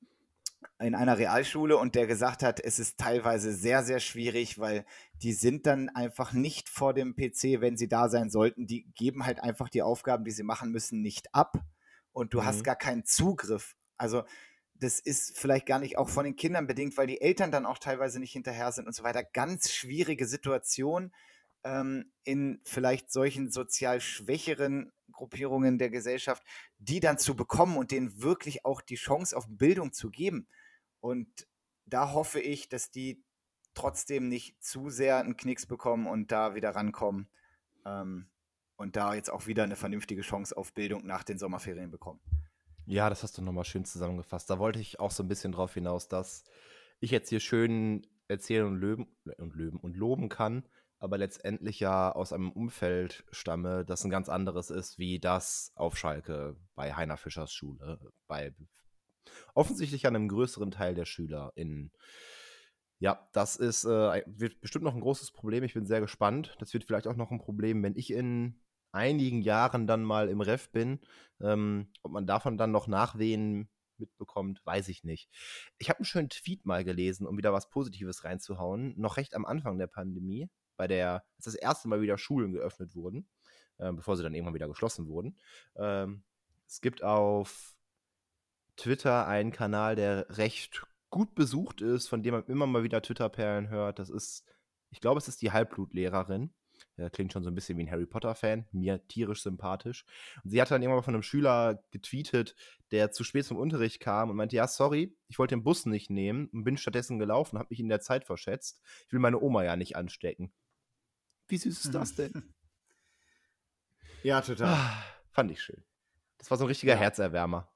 in einer Realschule und der gesagt hat, es ist teilweise sehr, sehr schwierig, weil die sind dann einfach nicht vor dem PC, wenn sie da sein sollten. Die geben halt einfach die Aufgaben, die sie machen müssen, nicht ab und du mhm. hast gar keinen Zugriff. Also das ist vielleicht gar nicht auch von den Kindern bedingt, weil die Eltern dann auch teilweise nicht hinterher sind und so weiter. Ganz schwierige Situation ähm, in vielleicht solchen sozial schwächeren Gruppierungen der Gesellschaft, die dann zu bekommen und denen wirklich auch die Chance auf Bildung zu geben. Und da hoffe ich, dass die trotzdem nicht zu sehr einen Knicks bekommen und da wieder rankommen ähm, und da jetzt auch wieder eine vernünftige Chance auf Bildung nach den Sommerferien bekommen. Ja, das hast du nochmal schön zusammengefasst. Da wollte ich auch so ein bisschen drauf hinaus, dass ich jetzt hier schön erzählen und löben und löben und loben kann, aber letztendlich ja aus einem Umfeld stamme, das ein ganz anderes ist, wie das auf Schalke bei Heiner Fischers Schule, bei offensichtlich einem größeren Teil der SchülerInnen. Ja, das ist, äh, wird bestimmt noch ein großes Problem. Ich bin sehr gespannt. Das wird vielleicht auch noch ein Problem, wenn ich in einigen Jahren dann mal im Ref bin. Ähm, ob man davon dann noch Nachwehen mitbekommt, weiß ich nicht. Ich habe einen schönen Tweet mal gelesen, um wieder was Positives reinzuhauen. Noch recht am Anfang der Pandemie, bei der, als das erste Mal wieder Schulen geöffnet wurden, äh, bevor sie dann irgendwann wieder geschlossen wurden. Ähm, es gibt auf Twitter einen Kanal, der recht gut besucht ist, von dem man immer mal wieder Twitter-Perlen hört. Das ist, ich glaube, es ist die Halbblutlehrerin. Klingt schon so ein bisschen wie ein Harry Potter-Fan, mir tierisch sympathisch. Und sie hat dann irgendwann von einem Schüler getweetet, der zu spät zum Unterricht kam und meinte, ja, sorry, ich wollte den Bus nicht nehmen und bin stattdessen gelaufen, habe mich in der Zeit verschätzt. Ich will meine Oma ja nicht anstecken. Wie süß ist das denn? Ja, total. Ah, fand ich schön. Das war so ein richtiger ja. Herzerwärmer.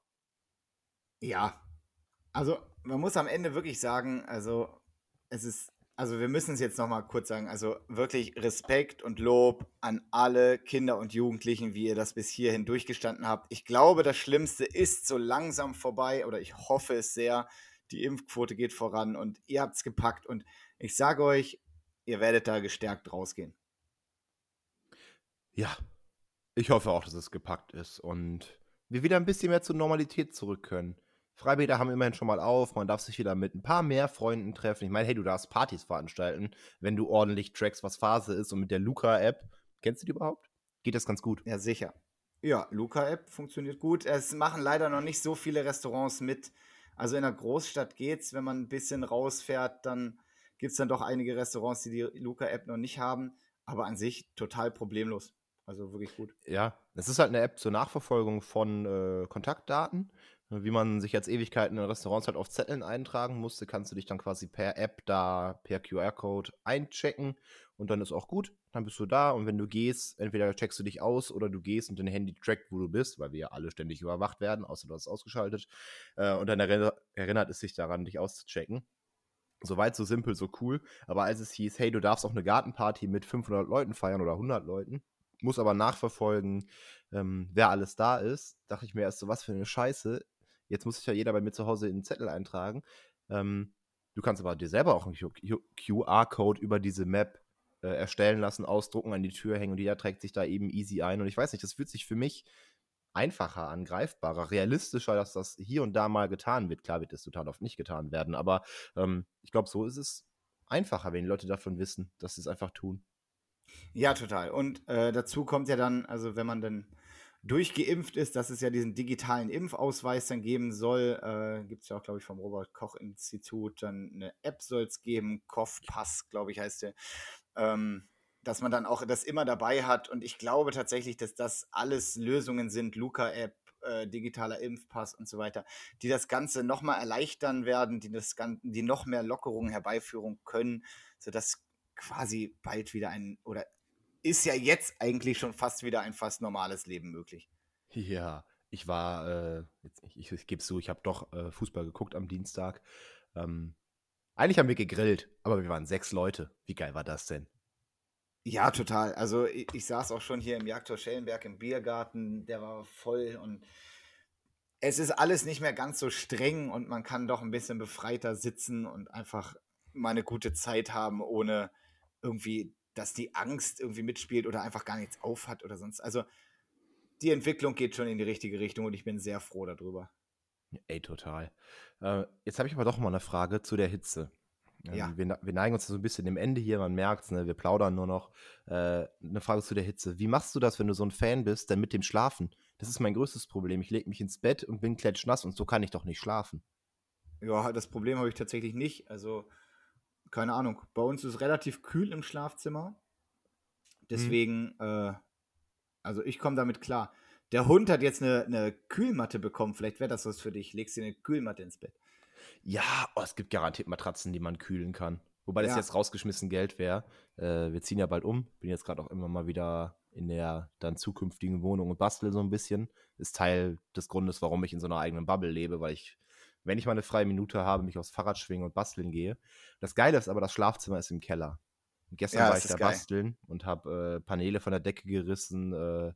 Ja, also man muss am Ende wirklich sagen, also es ist, also wir müssen es jetzt nochmal kurz sagen, also wirklich Respekt und Lob an alle Kinder und Jugendlichen, wie ihr das bis hierhin durchgestanden habt. Ich glaube, das Schlimmste ist so langsam vorbei oder ich hoffe es sehr. Die Impfquote geht voran und ihr habt es gepackt und ich sage euch, ihr werdet da gestärkt rausgehen. Ja, ich hoffe auch, dass es gepackt ist und wir wieder ein bisschen mehr zur Normalität zurück können. Freibäder haben immerhin schon mal auf, man darf sich wieder mit ein paar mehr Freunden treffen. Ich meine, hey, du darfst Partys veranstalten, wenn du ordentlich trackst, was Phase ist. Und mit der Luca-App, kennst du die überhaupt? Geht das ganz gut? Ja, sicher. Ja, Luca-App funktioniert gut. Es machen leider noch nicht so viele Restaurants mit. Also in der Großstadt geht's, wenn man ein bisschen rausfährt, dann gibt es dann doch einige Restaurants, die die Luca-App noch nicht haben. Aber an sich total problemlos. Also wirklich gut. Ja, es ist halt eine App zur Nachverfolgung von äh, Kontaktdaten. Wie man sich jetzt Ewigkeiten in Restaurants halt auf Zetteln eintragen musste, kannst du dich dann quasi per App da per QR-Code einchecken und dann ist auch gut. Dann bist du da und wenn du gehst, entweder checkst du dich aus oder du gehst und dein Handy trackt, wo du bist, weil wir ja alle ständig überwacht werden, außer du hast es ausgeschaltet. Äh, und dann erinnert es sich daran, dich auszuchecken. Soweit, so simpel, so cool. Aber als es hieß, hey, du darfst auch eine Gartenparty mit 500 Leuten feiern oder 100 Leuten, muss aber nachverfolgen, ähm, wer alles da ist, dachte ich mir erst so, was für eine Scheiße. Jetzt muss sich ja jeder bei mir zu Hause in den Zettel eintragen. Ähm, Du kannst aber dir selber auch einen QR-Code über diese Map äh, erstellen lassen, ausdrucken, an die Tür hängen und jeder trägt sich da eben easy ein. Und ich weiß nicht, das fühlt sich für mich einfacher an, greifbarer, realistischer, dass das hier und da mal getan wird. Klar wird das total oft nicht getan werden, aber ähm, ich glaube, so ist es einfacher, wenn die Leute davon wissen, dass sie es einfach tun. Ja, total. Und äh, dazu kommt ja dann, also wenn man dann durchgeimpft ist, dass es ja diesen digitalen Impfausweis dann geben soll. Äh, Gibt es ja auch, glaube ich, vom Robert-Koch-Institut. Dann eine App soll es geben, Koff-Pass, glaube ich, heißt der. Ähm, dass man dann auch das immer dabei hat. Und ich glaube tatsächlich, dass das alles Lösungen sind, Luca-App, äh, digitaler Impfpass und so weiter, die das Ganze nochmal erleichtern werden, die, das die noch mehr Lockerungen herbeiführen können, sodass quasi bald wieder ein, oder ist ja jetzt eigentlich schon fast wieder ein fast normales Leben möglich. Ja, ich war, äh, jetzt, ich, ich gebe es zu, ich habe doch äh, Fußball geguckt am Dienstag. Ähm, eigentlich haben wir gegrillt, aber wir waren sechs Leute. Wie geil war das denn? Ja, total. Also ich, ich saß auch schon hier im Jagdtor Schellenberg im Biergarten, der war voll und es ist alles nicht mehr ganz so streng und man kann doch ein bisschen befreiter sitzen und einfach mal eine gute Zeit haben, ohne irgendwie, dass die Angst irgendwie mitspielt oder einfach gar nichts aufhat oder sonst. Also die Entwicklung geht schon in die richtige Richtung und ich bin sehr froh darüber. Ey, total. Äh, jetzt habe ich aber doch mal eine Frage zu der Hitze. Ähm, ja. Wir, wir, neigen uns so ein bisschen dem Ende hier, man merkt es, ne? wir plaudern nur noch. Äh, eine Frage zu der Hitze. Wie machst du das, wenn du so ein Fan bist, denn mit dem Schlafen? Das ist mein größtes Problem. Ich lege mich ins Bett und bin klatschnass und so kann ich doch nicht schlafen. Ja, das Problem habe ich tatsächlich nicht. Also, keine Ahnung. Bei uns ist es relativ kühl im Schlafzimmer. Deswegen, hm. äh, also ich komme damit klar. Der Hund hat jetzt eine, eine Kühlmatte bekommen. Vielleicht wäre das was für dich. Legst dir eine Kühlmatte ins Bett. Ja, oh, es gibt garantiert Matratzen, die man kühlen kann. Wobei das ja. jetzt rausgeschmissen Geld wäre. Äh, wir ziehen ja bald um. Bin jetzt gerade auch immer mal wieder in der dann zukünftigen Wohnung und bastel so ein bisschen. Ist Teil des Grundes, warum ich in so einer eigenen Bubble lebe, weil ich, wenn ich mal eine freie Minute habe, mich aufs Fahrrad schwingen und basteln gehe. Das Geile ist aber, das Schlafzimmer ist im Keller. Und gestern ja, war ich da geil. basteln und habe äh, Paneele von der Decke gerissen, äh,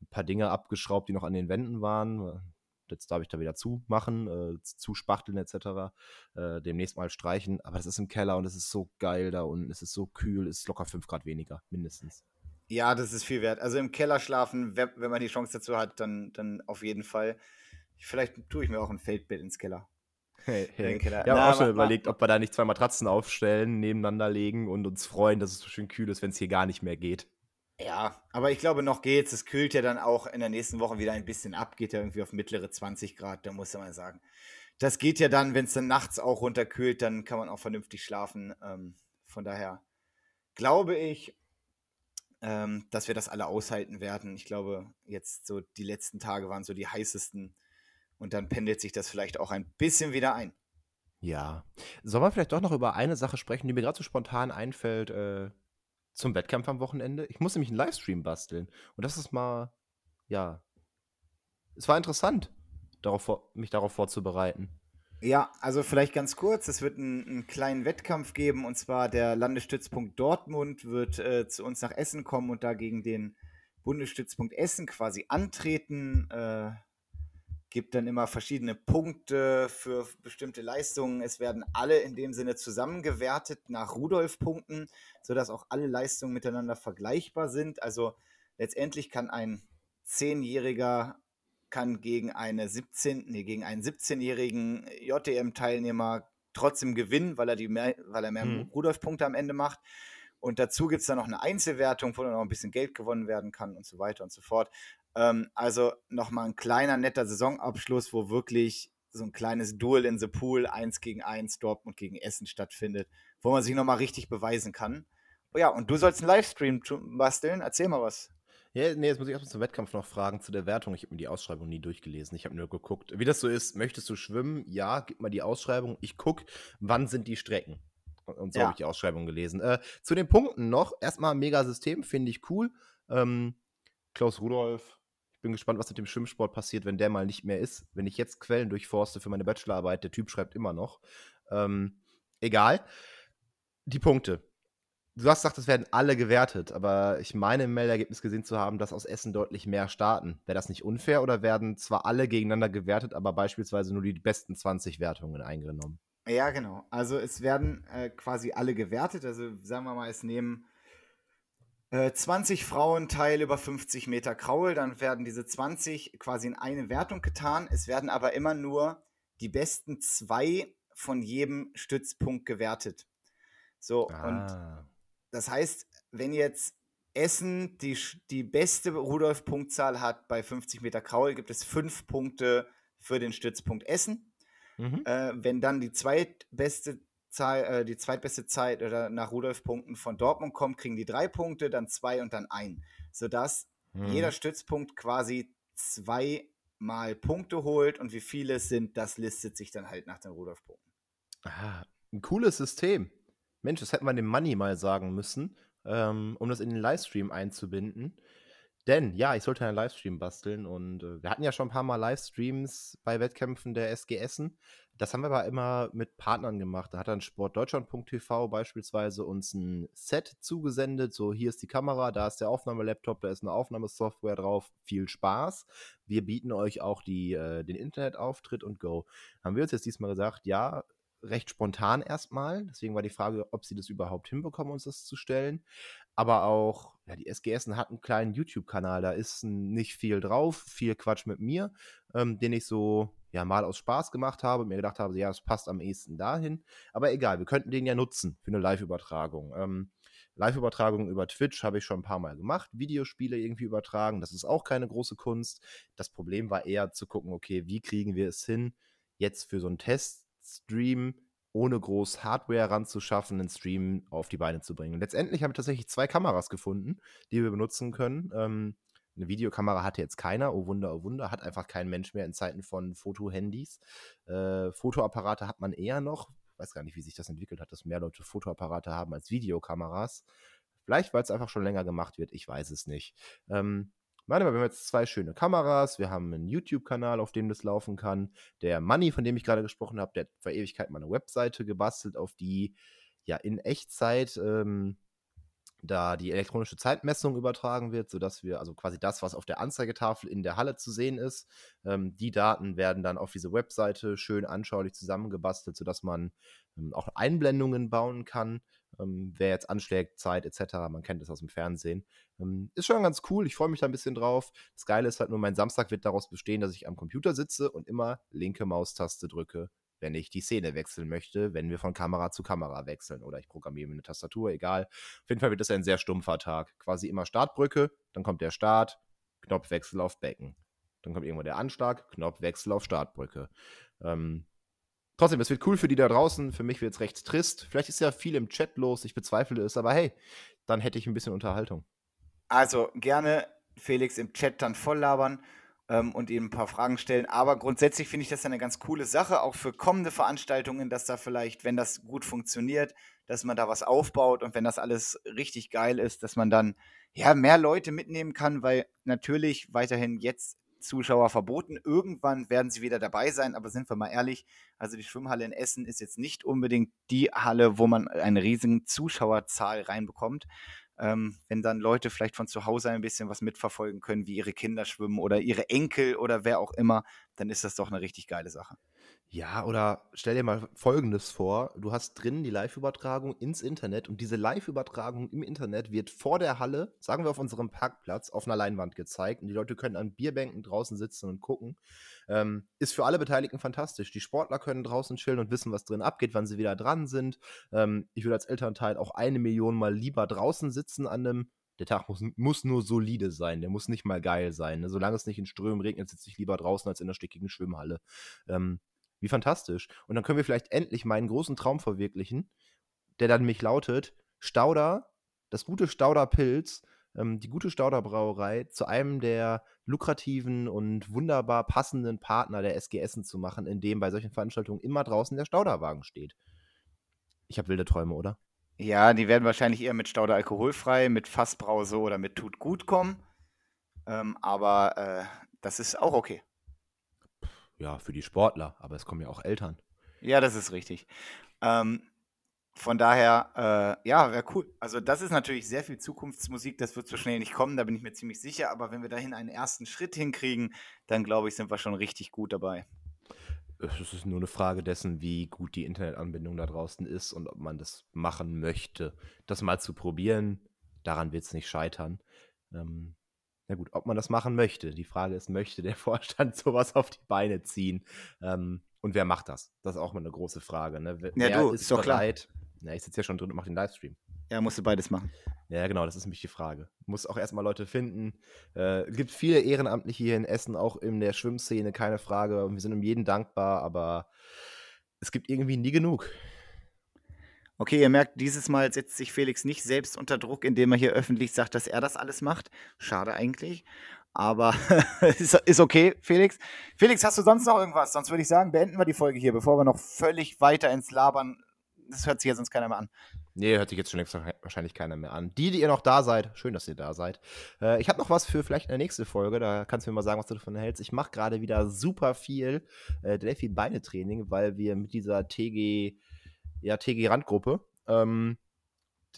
ein paar Dinge abgeschraubt, die noch an den Wänden waren Jetzt darf ich da wieder zumachen, äh, zuspachteln etc. Äh, demnächst mal streichen. Aber das ist im Keller und es ist so geil da unten. Es ist so kühl, es ist locker 5 Grad weniger, mindestens. Ja, das ist viel wert. Also im Keller schlafen, wenn man die Chance dazu hat, dann, dann auf jeden Fall. Vielleicht tue ich mir auch ein Feldbett ins Keller. Hey, hey. Ich habe auch schon überlegt, ob wir da nicht zwei Matratzen aufstellen, nebeneinander legen und uns freuen, dass es so schön kühl ist, wenn es hier gar nicht mehr geht. Ja, aber ich glaube, noch geht's. Es kühlt ja dann auch in der nächsten Woche wieder ein bisschen ab, geht ja irgendwie auf mittlere 20 Grad, da muss man sagen. Das geht ja dann, wenn es dann nachts auch runterkühlt, dann kann man auch vernünftig schlafen. Ähm, von daher glaube ich, ähm, dass wir das alle aushalten werden. Ich glaube, jetzt so die letzten Tage waren so die heißesten und dann pendelt sich das vielleicht auch ein bisschen wieder ein. Ja. Sollen wir vielleicht doch noch über eine Sache sprechen, die mir gerade so spontan einfällt, äh, zum Wettkampf am Wochenende. Ich muss nämlich einen Livestream basteln. Und das ist mal, ja, es war interessant, darauf, mich darauf vorzubereiten. Ja, also vielleicht ganz kurz, es wird einen, einen kleinen Wettkampf geben und zwar der Landesstützpunkt Dortmund wird äh, zu uns nach Essen kommen und da gegen den Bundesstützpunkt Essen quasi antreten. Äh, gibt dann immer verschiedene Punkte für bestimmte Leistungen. Es werden alle in dem Sinne zusammengewertet nach Rudolf-Punkten, sodass auch alle Leistungen miteinander vergleichbar sind. Also letztendlich kann ein Zehnjähriger kann gegen eine 17, nee, gegen einen 17-jährigen JDM-Teilnehmer trotzdem gewinnen, weil er die mehr, weil er mehr mhm. Rudolf-Punkte am Ende macht. Und dazu gibt es dann noch eine Einzelwertung, wo dann noch ein bisschen Geld gewonnen werden kann und so weiter und so fort. Ähm, also nochmal ein kleiner, netter Saisonabschluss, wo wirklich so ein kleines Duel in the Pool, eins gegen eins, Dortmund gegen Essen stattfindet, wo man sich nochmal richtig beweisen kann. Oh ja, und du sollst einen Livestream basteln. Erzähl mal was. Ja, nee, jetzt muss ich erstmal zum Wettkampf noch fragen, zu der Wertung. Ich habe mir die Ausschreibung nie durchgelesen. Ich habe nur geguckt, wie das so ist. Möchtest du schwimmen? Ja, gib mal die Ausschreibung. Ich gucke, wann sind die Strecken. Und so ja. habe ich die Ausschreibung gelesen. Äh, zu den Punkten noch. Erstmal mega System, finde ich cool. Ähm, Klaus Rudolf, bin gespannt, was mit dem Schwimmsport passiert, wenn der mal nicht mehr ist. Wenn ich jetzt Quellen durchforste für meine Bachelorarbeit, der Typ schreibt immer noch. Ähm, egal. Die Punkte. Du hast gesagt, es werden alle gewertet, aber ich meine im Meldergebnis gesehen zu haben, dass aus Essen deutlich mehr starten. Wäre das nicht unfair oder werden zwar alle gegeneinander gewertet, aber beispielsweise nur die besten 20 Wertungen eingenommen? Ja, genau. Also es werden äh, quasi alle gewertet. Also sagen wir mal, es nehmen äh, 20 Frauen teil über 50 Meter Kraul. Dann werden diese 20 quasi in eine Wertung getan. Es werden aber immer nur die besten zwei von jedem Stützpunkt gewertet. So, ah. und das heißt, wenn jetzt Essen die, die beste Rudolf-Punktzahl hat bei 50 Meter Kraul, gibt es fünf Punkte für den Stützpunkt Essen. Mhm. Äh, wenn dann die zweitbeste Zahl, äh, die zweitbeste Zeit oder nach Rudolf-Punkten von Dortmund kommt, kriegen die drei Punkte, dann zwei und dann ein. Sodass mhm. jeder Stützpunkt quasi zweimal Punkte holt und wie viele es sind, das listet sich dann halt nach den Rudolf-Punkten. Ah, ein cooles System. Mensch, das hätte man dem Money mal sagen müssen, ähm, um das in den Livestream einzubinden. Denn ja, ich sollte einen Livestream basteln und äh, wir hatten ja schon ein paar Mal Livestreams bei Wettkämpfen der SGSen. Das haben wir aber immer mit Partnern gemacht. Da hat dann sportdeutschland.tv beispielsweise uns ein Set zugesendet. So, hier ist die Kamera, da ist der Aufnahmelaptop, da ist eine Aufnahmesoftware drauf. Viel Spaß. Wir bieten euch auch die, äh, den Internetauftritt und go. Haben wir uns jetzt diesmal gesagt, ja, recht spontan erstmal. Deswegen war die Frage, ob sie das überhaupt hinbekommen, uns das zu stellen. Aber auch, ja, die SGS hat einen kleinen YouTube-Kanal, da ist nicht viel drauf, viel Quatsch mit mir, ähm, den ich so ja mal aus Spaß gemacht habe und mir gedacht habe, ja, das passt am ehesten dahin. Aber egal, wir könnten den ja nutzen für eine Live-Übertragung. Ähm, Live-Übertragungen über Twitch habe ich schon ein paar Mal gemacht, Videospiele irgendwie übertragen, das ist auch keine große Kunst. Das Problem war eher zu gucken, okay, wie kriegen wir es hin, jetzt für so einen Test Stream ohne groß Hardware ranzuschaffen, einen Stream auf die Beine zu bringen. Und letztendlich habe ich tatsächlich zwei Kameras gefunden, die wir benutzen können. Ähm, eine Videokamera hatte jetzt keiner, oh Wunder, oh Wunder, hat einfach kein Mensch mehr in Zeiten von Fotohandys. Äh, Fotoapparate hat man eher noch. Ich weiß gar nicht, wie sich das entwickelt hat, dass mehr Leute Fotoapparate haben als Videokameras. Vielleicht, weil es einfach schon länger gemacht wird, ich weiß es nicht. Ähm, meine, wir haben jetzt zwei schöne Kameras, wir haben einen YouTube-Kanal, auf dem das laufen kann. Der Money, von dem ich gerade gesprochen habe, der hat vor Ewigkeit mal eine Webseite gebastelt, auf die ja in Echtzeit ähm, da die elektronische Zeitmessung übertragen wird, sodass wir, also quasi das, was auf der Anzeigetafel in der Halle zu sehen ist, ähm, die Daten werden dann auf diese Webseite schön anschaulich zusammengebastelt, sodass man ähm, auch Einblendungen bauen kann ähm, wer jetzt anschlägt, Zeit etc., man kennt das aus dem Fernsehen. Ähm, ist schon ganz cool, ich freue mich da ein bisschen drauf. Das Geile ist halt nur, mein Samstag wird daraus bestehen, dass ich am Computer sitze und immer linke Maustaste drücke, wenn ich die Szene wechseln möchte, wenn wir von Kamera zu Kamera wechseln oder ich programmiere mir eine Tastatur, egal. Auf jeden Fall wird das ein sehr stumpfer Tag. Quasi immer Startbrücke, dann kommt der Start, Knopfwechsel auf Becken. Dann kommt irgendwo der Anschlag, Knopfwechsel auf Startbrücke. Ähm, trotzdem, es wird cool für die da draußen. Für mich wird es recht trist. Vielleicht ist ja viel im Chat los, ich bezweifle es, aber hey, dann hätte ich ein bisschen Unterhaltung. Also gerne Felix im Chat dann voll labern ähm, und ihm ein paar Fragen stellen. Aber grundsätzlich finde ich das eine ganz coole Sache, auch für kommende Veranstaltungen, dass da vielleicht, wenn das gut funktioniert, dass man da was aufbaut und wenn das alles richtig geil ist, dass man dann ja mehr Leute mitnehmen kann, weil natürlich weiterhin jetzt Zuschauer verboten. Irgendwann werden sie wieder dabei sein, aber sind wir mal ehrlich, also die Schwimmhalle in Essen ist jetzt nicht unbedingt die Halle, wo man eine riesige Zuschauerzahl reinbekommt. Ähm, wenn dann Leute vielleicht von zu Hause ein bisschen was mitverfolgen können, wie ihre Kinder schwimmen oder ihre Enkel oder wer auch immer, dann ist das doch eine richtig geile Sache. Ja, oder stell dir mal Folgendes vor: Du hast drin die Live-Übertragung ins Internet und diese Live-Übertragung im Internet wird vor der Halle, sagen wir auf unserem Parkplatz, auf einer Leinwand gezeigt und die Leute können an Bierbänken draußen sitzen und gucken. Ähm, ist für alle Beteiligten fantastisch. Die Sportler können draußen chillen und wissen, was drin abgeht, wann sie wieder dran sind. Ähm, ich würde als Elternteil auch eine Million Mal lieber draußen sitzen an einem der Tag muss, muss, nur solide sein, der muss nicht mal geil sein. Ne? Solange es nicht in Strömen regnet, sitze ich lieber draußen als in der stickigen Schwimmhalle. Ähm, wie fantastisch. Und dann können wir vielleicht endlich meinen großen Traum verwirklichen, der dann mich lautet, Stauder, das gute Stauder Pilz, ähm, die gute Stauder Brauerei zu einem der lukrativen und wunderbar passenden Partner der SGSen zu machen, in dem bei solchen Veranstaltungen immer draußen der Stauderwagen steht. Ich habe wilde Träume, oder? Ja, die werden wahrscheinlich eher mit Stauder alkoholfrei, mit Fassbrause oder mit Tut gut kommen. Ähm, aber äh, das ist auch okay ja, für die Sportler, aber es kommen ja auch Eltern. Ja, das ist richtig. Ähm, von daher, äh, ja, wäre cool. Also das ist natürlich sehr viel Zukunftsmusik, das wird so schnell nicht kommen, da bin ich mir ziemlich sicher, aber wenn wir dahin einen ersten Schritt hinkriegen, dann glaube ich, sind wir schon richtig gut dabei. Es ist nur eine Frage dessen, wie gut die Internetanbindung da draußen ist und ob man das machen möchte. Das mal zu probieren, daran wird es nicht scheitern. Ähm, na gut, ob man das machen möchte. Die Frage ist, möchte der Vorstand sowas auf die Beine ziehen? Ähm, und wer macht das? Das ist auch mal eine große Frage. Ne? Wer Ja, du, ist ist doch klar. bereit? Na, ich sitze ja schon drin und mache den Livestream. Ja, musst du beides machen. Ja, genau, das ist nämlich die Frage. Muss auch erstmal Leute finden. Äh, gibt viele Ehrenamtliche hier in Essen, auch in der Schwimmszene, keine Frage. Und wir sind um jeden dankbar, aber es gibt irgendwie nie genug. Okay, ihr merkt, dieses Mal setzt sich Felix nicht selbst unter Druck, indem er hier öffentlich sagt, dass er das alles macht. Schade eigentlich. Aber ist, ist okay, Felix. Felix, hast du sonst noch irgendwas? Sonst würde ich sagen, beenden wir die Folge hier, bevor wir noch völlig weiter ins Labern. Das hört sich ja sonst keiner mehr an. Nee, hört sich jetzt schon längst wahrscheinlich keiner mehr an. Die, die ihr noch da seid, schön, dass ihr da seid. Äh, ich habe noch was für vielleicht eine nächste Folge, da kannst du mir mal sagen, was du davon hältst. Ich mache gerade wieder super viel äh, Delphi-Beine-Training, weil wir mit dieser TG, ja, TG-Randgruppe, ähm,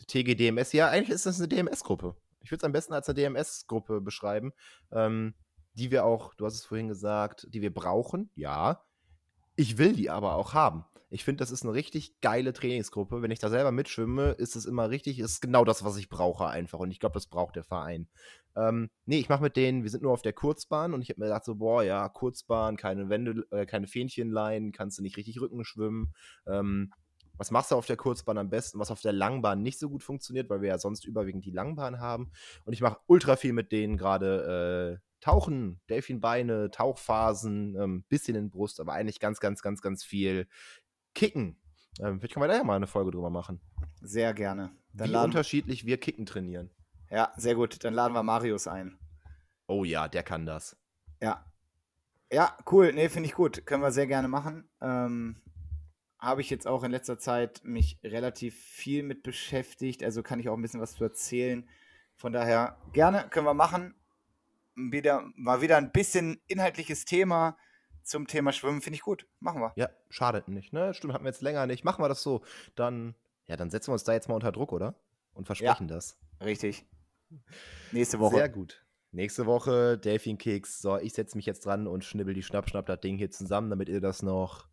TG DMS, ja, eigentlich ist das eine DMS-Gruppe. Ich würde es am besten als eine DMS-Gruppe beschreiben, ähm, die wir auch, du hast es vorhin gesagt, die wir brauchen, ja. Ich will die aber auch haben. Ich finde, das ist eine richtig geile Trainingsgruppe. Wenn ich da selber mitschwimme, ist es immer richtig, ist genau das, was ich brauche einfach. Und ich glaube, das braucht der Verein. Ähm, nee, ich mache mit denen, wir sind nur auf der Kurzbahn und ich habe mir gedacht, so, boah, ja, Kurzbahn, keine Wände, äh, keine Fähnchenleinen, kannst du nicht richtig Rücken schwimmen. Ähm, was machst du auf der Kurzbahn am besten, was auf der Langbahn nicht so gut funktioniert, weil wir ja sonst überwiegend die Langbahn haben. Und ich mache ultra viel mit denen gerade äh, Tauchen, Delfinbeine, Tauchphasen, ähm, bisschen in Brust, aber eigentlich ganz, ganz, ganz, ganz viel Kicken. Ähm, vielleicht können wir da ja mal eine Folge drüber machen. Sehr gerne. Dann Wie unterschiedlich wir Kicken trainieren. ja, sehr gut. Dann laden wir Marius ein. Oh ja, der kann das. Ja. Ja, cool. Nee, finde ich gut. Können wir sehr gerne machen. Ähm, Habe ich jetzt auch in letzter Zeit mich relativ viel mit beschäftigt. Also kann ich auch ein bisschen was zu erzählen. Von daher gerne, können wir machen. Wieder, mal wieder ein bisschen inhaltliches Thema zum Thema Schwimmen. Finde ich gut. Machen wir. Ja, schadet nicht, ne? Stimmt, hatten wir jetzt länger nicht. Machen wir das so. Dann, ja, dann setzen wir uns da jetzt mal unter Druck, oder? Und versprechen das. Richtig. Nächste Woche. Sehr gut. Nächste Woche Delfin Kicks. So, ich setze mich jetzt dran und schnibbel die Schnapp, schnapp das Ding hier zusammen, damit ihr das noch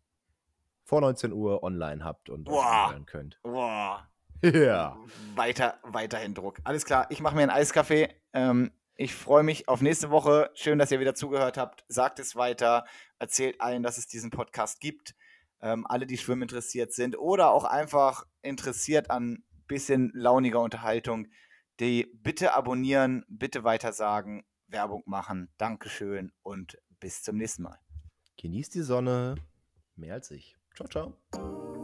vor 19 Uhr online habt und Boah. anhören könnt. Boah. Ja. Weiter, weiterhin Druck. Alles klar, ich mache mir einen Eiskaffee. Ähm, ich freue mich auf nächste Woche. Schön, dass ihr wieder zugehört habt. Sagt es weiter. Erzählt allen, dass es diesen Podcast gibt. Ähm, alle, die Schwimmen interessiert sind oder auch einfach interessiert an bisschen launiger Unterhaltung, die bitte abonnieren, bitte weitersagen, Werbung machen. Dankeschön und bis zum nächsten Mal. Genießt die Sonne. Mehr als ich. Ciao, ciao.